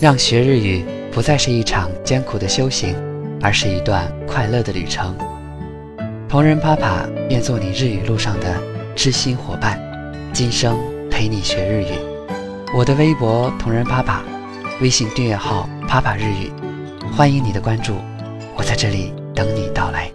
让学日语不再是一场艰苦的修行，而是一段快乐的旅程。同人啪啪愿做你日语路上的知心伙伴，今生陪你学日语。我的微博同人啪啪，微信订阅号啪啪日语，欢迎你的关注，我在这里等你到来。